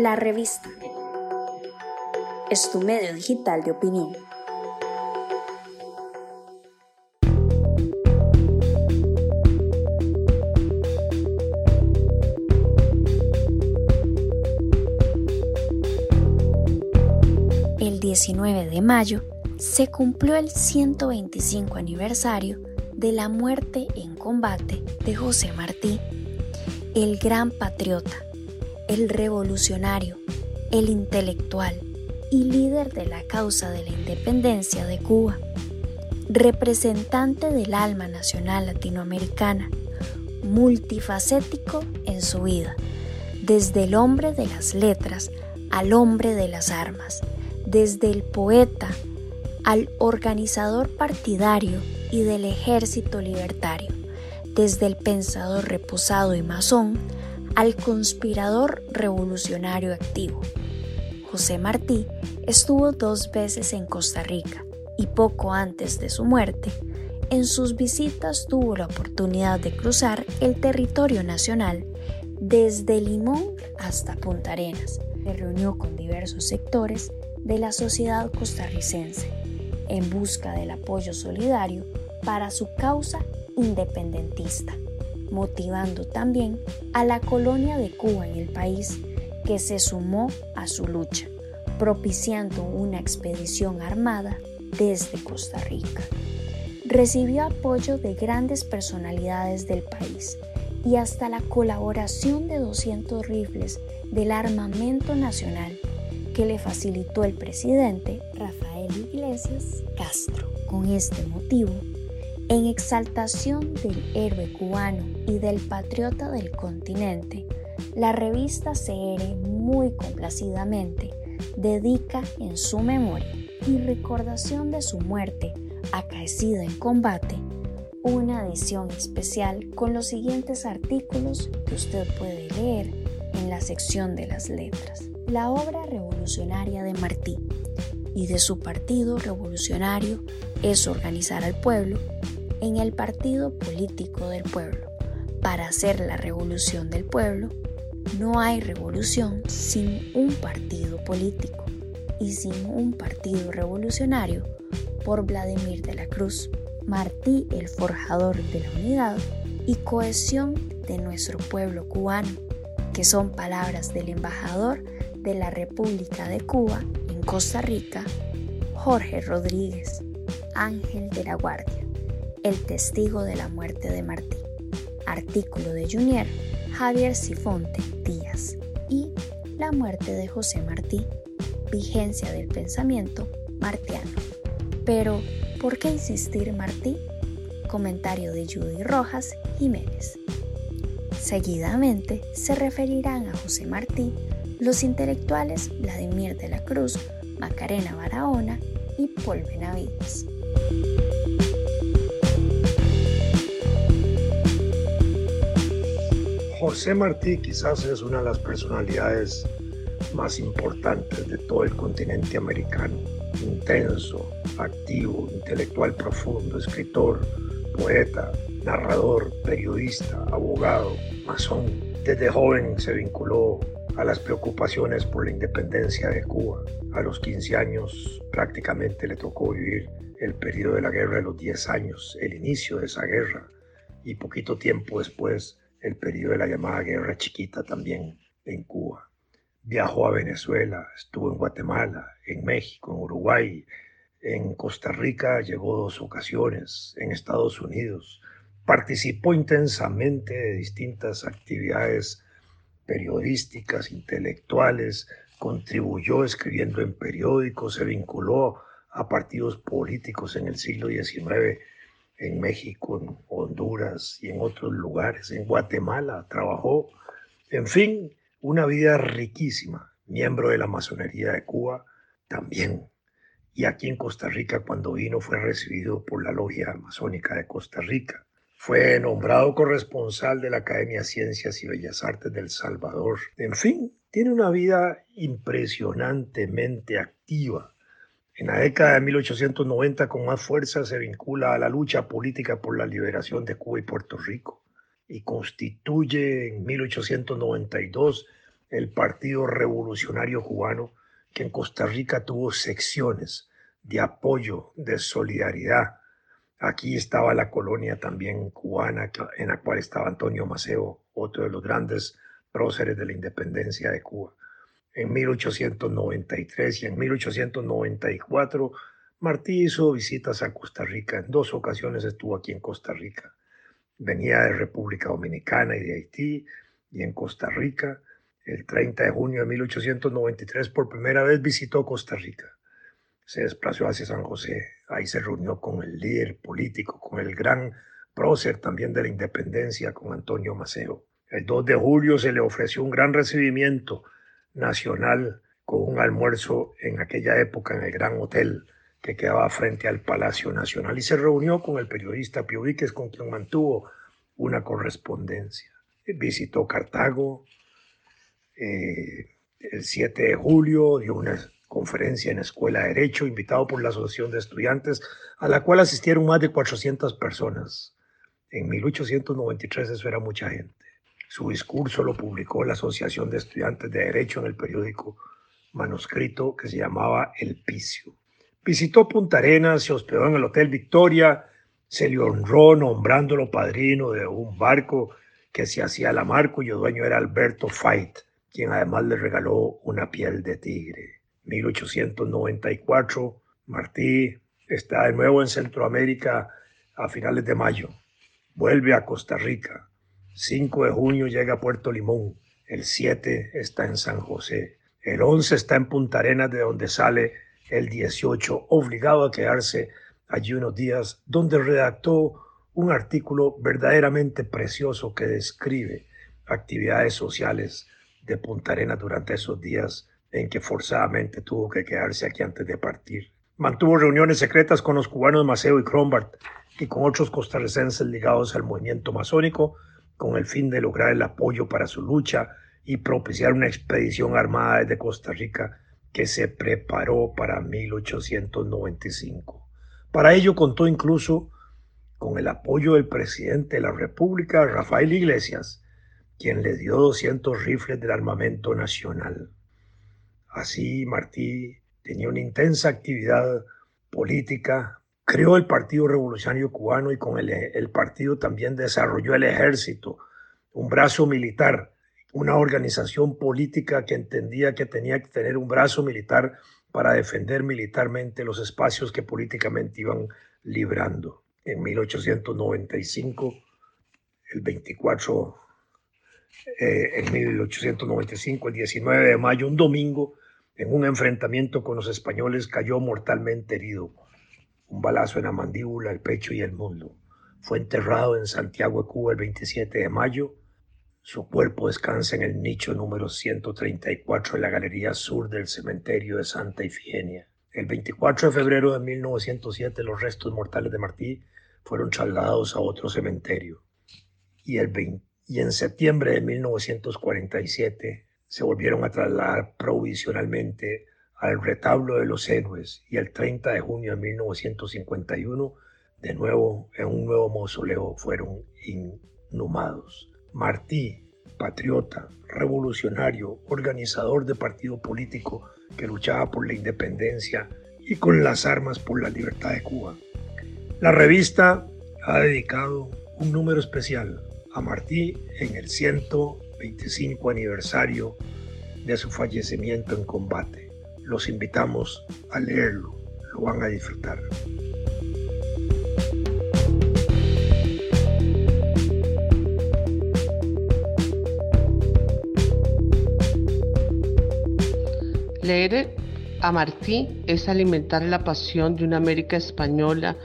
La revista es tu medio digital de opinión. El 19 de mayo se cumplió el 125 aniversario de la muerte en combate de José Martí, el gran patriota, el revolucionario, el intelectual y líder de la causa de la independencia de Cuba, representante del alma nacional latinoamericana, multifacético en su vida, desde el hombre de las letras al hombre de las armas, desde el poeta al organizador partidario y del ejército libertario, desde el pensador reposado y masón al conspirador revolucionario activo. José Martí estuvo dos veces en Costa Rica y poco antes de su muerte, en sus visitas tuvo la oportunidad de cruzar el territorio nacional desde Limón hasta Punta Arenas. Se reunió con diversos sectores de la sociedad costarricense en busca del apoyo solidario para su causa independentista, motivando también a la colonia de Cuba en el país que se sumó a su lucha, propiciando una expedición armada desde Costa Rica. Recibió apoyo de grandes personalidades del país y hasta la colaboración de 200 rifles del armamento nacional que le facilitó el presidente Rafael Iglesias Castro. Con este motivo, en exaltación del héroe cubano y del patriota del continente, la revista CR muy complacidamente dedica en su memoria y recordación de su muerte acaecida en combate una edición especial con los siguientes artículos que usted puede leer en la sección de las letras. La obra revolucionaria de Martí y de su partido revolucionario es organizar al pueblo en el partido político del pueblo. Para hacer la revolución del pueblo, no hay revolución sin un partido político y sin un partido revolucionario por Vladimir de la Cruz, Martí el forjador de la unidad y cohesión de nuestro pueblo cubano, que son palabras del embajador de la República de Cuba en Costa Rica, Jorge Rodríguez, Ángel de la Guardia, el testigo de la muerte de Martí. Artículo de Junior, Javier Sifonte Díaz y La muerte de José Martí, vigencia del pensamiento martiano. Pero, ¿por qué insistir Martí? Comentario de Judy Rojas Jiménez. Seguidamente se referirán a José Martí los intelectuales Vladimir de la Cruz, Macarena Barahona y Paul Benavides. José Martí quizás es una de las personalidades más importantes de todo el continente americano. Intenso, activo, intelectual profundo, escritor, poeta, narrador, periodista, abogado, masón. Desde joven se vinculó a las preocupaciones por la independencia de Cuba. A los 15 años prácticamente le tocó vivir el periodo de la guerra de los 10 años, el inicio de esa guerra y poquito tiempo después el periodo de la llamada Guerra Chiquita también en Cuba. Viajó a Venezuela, estuvo en Guatemala, en México, en Uruguay, en Costa Rica llegó dos ocasiones, en Estados Unidos. Participó intensamente de distintas actividades periodísticas, intelectuales, contribuyó escribiendo en periódicos, se vinculó a partidos políticos en el siglo XIX en México, en Honduras y en otros lugares, en Guatemala, trabajó, en fin, una vida riquísima, miembro de la masonería de Cuba también. Y aquí en Costa Rica, cuando vino, fue recibido por la Logia Masónica de Costa Rica. Fue nombrado corresponsal de la Academia Ciencias y Bellas Artes del Salvador. En fin, tiene una vida impresionantemente activa en la década de 1890 con más fuerza se vincula a la lucha política por la liberación de Cuba y Puerto Rico y constituye en 1892 el Partido Revolucionario Cubano, que en Costa Rica tuvo secciones de apoyo, de solidaridad. Aquí estaba la colonia también cubana, en la cual estaba Antonio Maceo, otro de los grandes próceres de la independencia de Cuba. En 1893 y en 1894, Martí hizo visitas a Costa Rica. En dos ocasiones estuvo aquí en Costa Rica. Venía de República Dominicana y de Haití y en Costa Rica. El 30 de junio de 1893 por primera vez visitó Costa Rica. Se desplazó hacia San José. Ahí se reunió con el líder político, con el gran prócer también de la independencia, con Antonio Maceo. El 2 de julio se le ofreció un gran recibimiento nacional con un almuerzo en aquella época en el Gran Hotel que quedaba frente al Palacio Nacional y se reunió con el periodista Pio Víquez con quien mantuvo una correspondencia. Visitó Cartago eh, el 7 de julio, dio una conferencia en la Escuela de Derecho, invitado por la Asociación de Estudiantes, a la cual asistieron más de 400 personas. En 1893 eso era mucha gente. Su discurso lo publicó la Asociación de Estudiantes de Derecho en el periódico manuscrito que se llamaba El Picio. Visitó Punta Arenas, se hospedó en el Hotel Victoria, se le honró nombrándolo padrino de un barco que se hacía la mar, cuyo dueño era Alberto Fait, quien además le regaló una piel de tigre. 1894, Martí está de nuevo en Centroamérica a finales de mayo. Vuelve a Costa Rica 5 de junio llega a Puerto Limón, el 7 está en San José, el 11 está en Punta Arenas de donde sale el 18, obligado a quedarse allí unos días, donde redactó un artículo verdaderamente precioso que describe actividades sociales de Punta Arenas durante esos días en que forzadamente tuvo que quedarse aquí antes de partir. Mantuvo reuniones secretas con los cubanos Maceo y Crombart y con otros costarricenses ligados al movimiento masónico con el fin de lograr el apoyo para su lucha y propiciar una expedición armada desde Costa Rica que se preparó para 1895. Para ello contó incluso con el apoyo del presidente de la República, Rafael Iglesias, quien le dio 200 rifles del armamento nacional. Así Martí tenía una intensa actividad política, creó el Partido Revolucionario Cubano y con el, partido también desarrolló el ejército, un brazo militar, una organización política que entendía que tenía que tener un brazo militar para defender militarmente los espacios que políticamente iban librando. En 1895, el 24, eh, en 1895, el 19 de mayo, un domingo, en un enfrentamiento con los españoles, cayó mortalmente herido un balazo en la mandíbula, el pecho y el mundo. Fue enterrado en Santiago de Cuba el 27 de mayo. Su cuerpo descansa en el nicho número 134 de la galería sur del cementerio de Santa Ifigenia. El 24 de febrero de 1907 los restos mortales de Martí fueron trasladados a otro cementerio. Y, el y en septiembre de 1947 se volvieron a trasladar provisionalmente al retablo de los héroes y el 30 de junio de 1951, de nuevo en un nuevo mausoleo fueron inhumados. Martí, patriota, revolucionario, organizador de partido político que luchaba por la independencia y con las armas por la libertad de Cuba. La revista ha dedicado un número especial a Martí en el 125 aniversario de su fallecimiento en combate. Los invitamos a leerlo, lo van a disfrutar. Leer a Martí es alimentar la pasión de una América española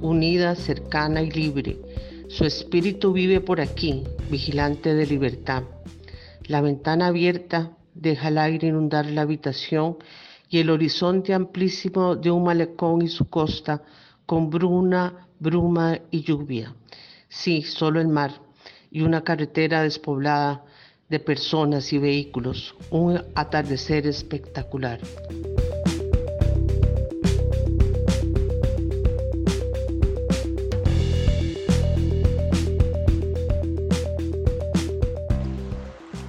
unida, cercana y libre. Su espíritu vive por aquí, vigilante de libertad. La ventana abierta deja el aire inundar la habitación y el horizonte amplísimo de un malecón y su costa con bruna, bruma y lluvia. Sí, solo el mar y una carretera despoblada de personas y vehículos, un atardecer espectacular.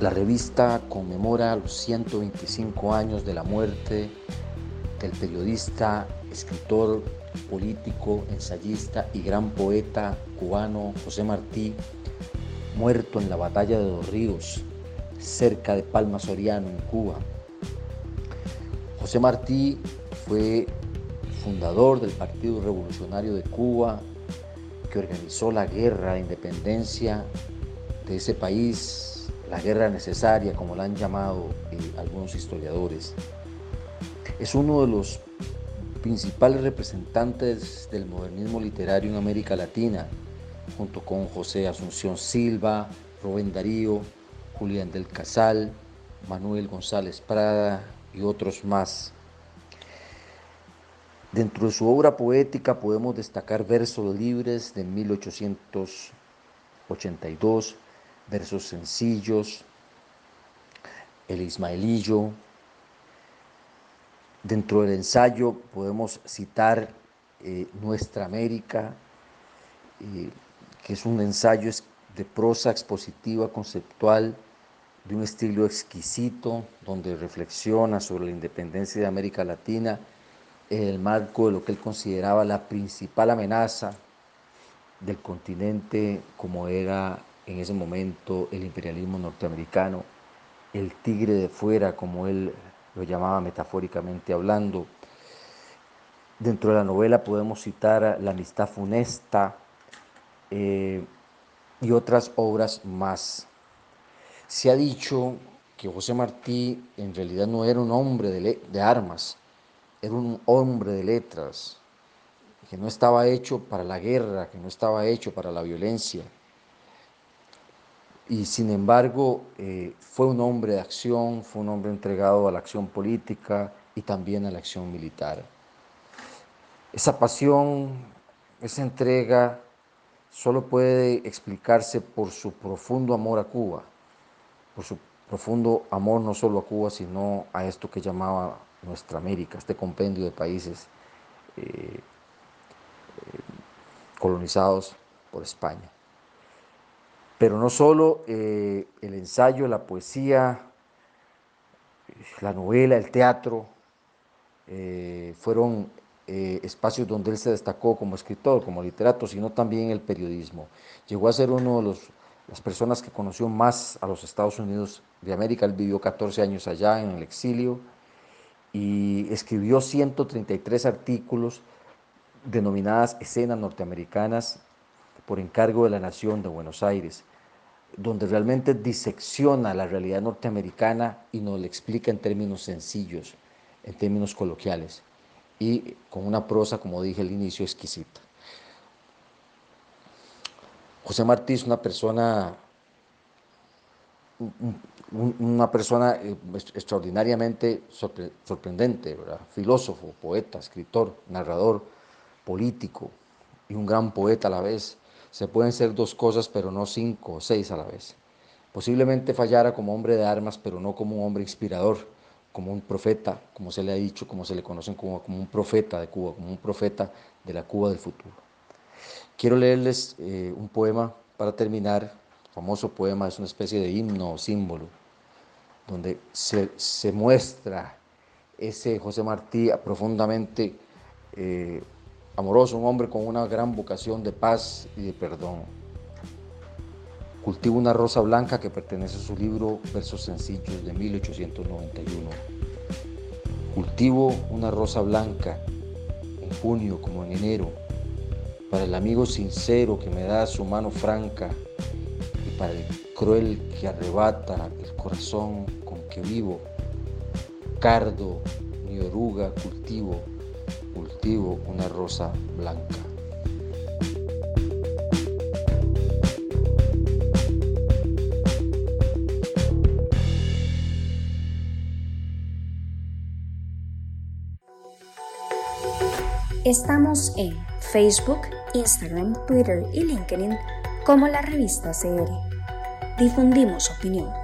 La revista conmemora los 125 años de la muerte del periodista, escritor, político, ensayista y gran poeta cubano José Martí, muerto en la batalla de Dos Ríos, cerca de Palma Soriano, en Cuba. José Martí fue fundador del Partido Revolucionario de Cuba, que organizó la guerra de independencia de ese país, la guerra necesaria, como la han llamado eh, algunos historiadores. Es uno de los principales representantes del modernismo literario en América Latina, junto con José Asunción Silva, Rubén Darío, Julián del Casal, Manuel González Prada y otros más. Dentro de su obra poética podemos destacar versos libres de 1882, versos sencillos, El Ismaelillo. Dentro del ensayo podemos citar eh, Nuestra América, eh, que es un ensayo de prosa expositiva conceptual de un estilo exquisito, donde reflexiona sobre la independencia de América Latina en el marco de lo que él consideraba la principal amenaza del continente como era en ese momento el imperialismo norteamericano, el tigre de fuera como él lo llamaba metafóricamente hablando. Dentro de la novela podemos citar La amistad funesta eh, y otras obras más. Se ha dicho que José Martí en realidad no era un hombre de, armas, era un hombre de letras, que no estaba hecho para la guerra, que no estaba hecho para la violencia. Y sin embargo eh, fue un hombre de acción, fue un hombre entregado a la acción política y también a la acción militar. Esa pasión, esa entrega solo puede explicarse por su profundo amor a Cuba por su profundo amor no solo a Cuba, sino a esto que llamaba nuestra América, este compendio de países eh, eh, colonizados por España. Pero no solo eh, el ensayo, la poesía, la novela, el teatro, fueron espacios donde él se destacó como escritor, como literato, sino también el periodismo. Llegó a ser uno de los las personas que conoció más a los Estados Unidos de América. Él vivió 14 años allá en el exilio y escribió 133 artículos denominadas escenas norteamericanas por encargo de la Nación de Buenos Aires, donde realmente disecciona la realidad norteamericana y nos la explica en términos sencillos, en términos coloquiales y con una prosa, como dije al inicio, exquisita. José Martí es una persona, una persona eh, extraordinariamente sorprendente, filósofo, poeta, escritor, narrador, político y un gran poeta a la vez. Se pueden ser dos cosas, pero no cinco o seis a la vez. Posiblemente fallara como hombre de armas, pero no como un hombre inspirador, como un profeta, como se le ha dicho, como se le conocen como, como un profeta de Cuba, como un profeta de la Cuba del futuro. Quiero leerles eh, un poema para terminar. Famoso poema es una especie de himno o símbolo, donde se, muestra ese José Martí profundamente eh, amoroso, un hombre con una gran vocación de paz y de perdón. Cultivo una rosa blanca que pertenece a su libro Versos Sencillos de 1891. Cultivo una rosa blanca en junio como en enero para el amigo sincero que me da su mano franca y para el cruel que arrebata el corazón con que vivo. Cardo ni oruga cultivo, cultivo una rosa blanca. Estamos en Facebook, Instagram, Twitter y LinkedIn como la revista CR. Difundimos opinión.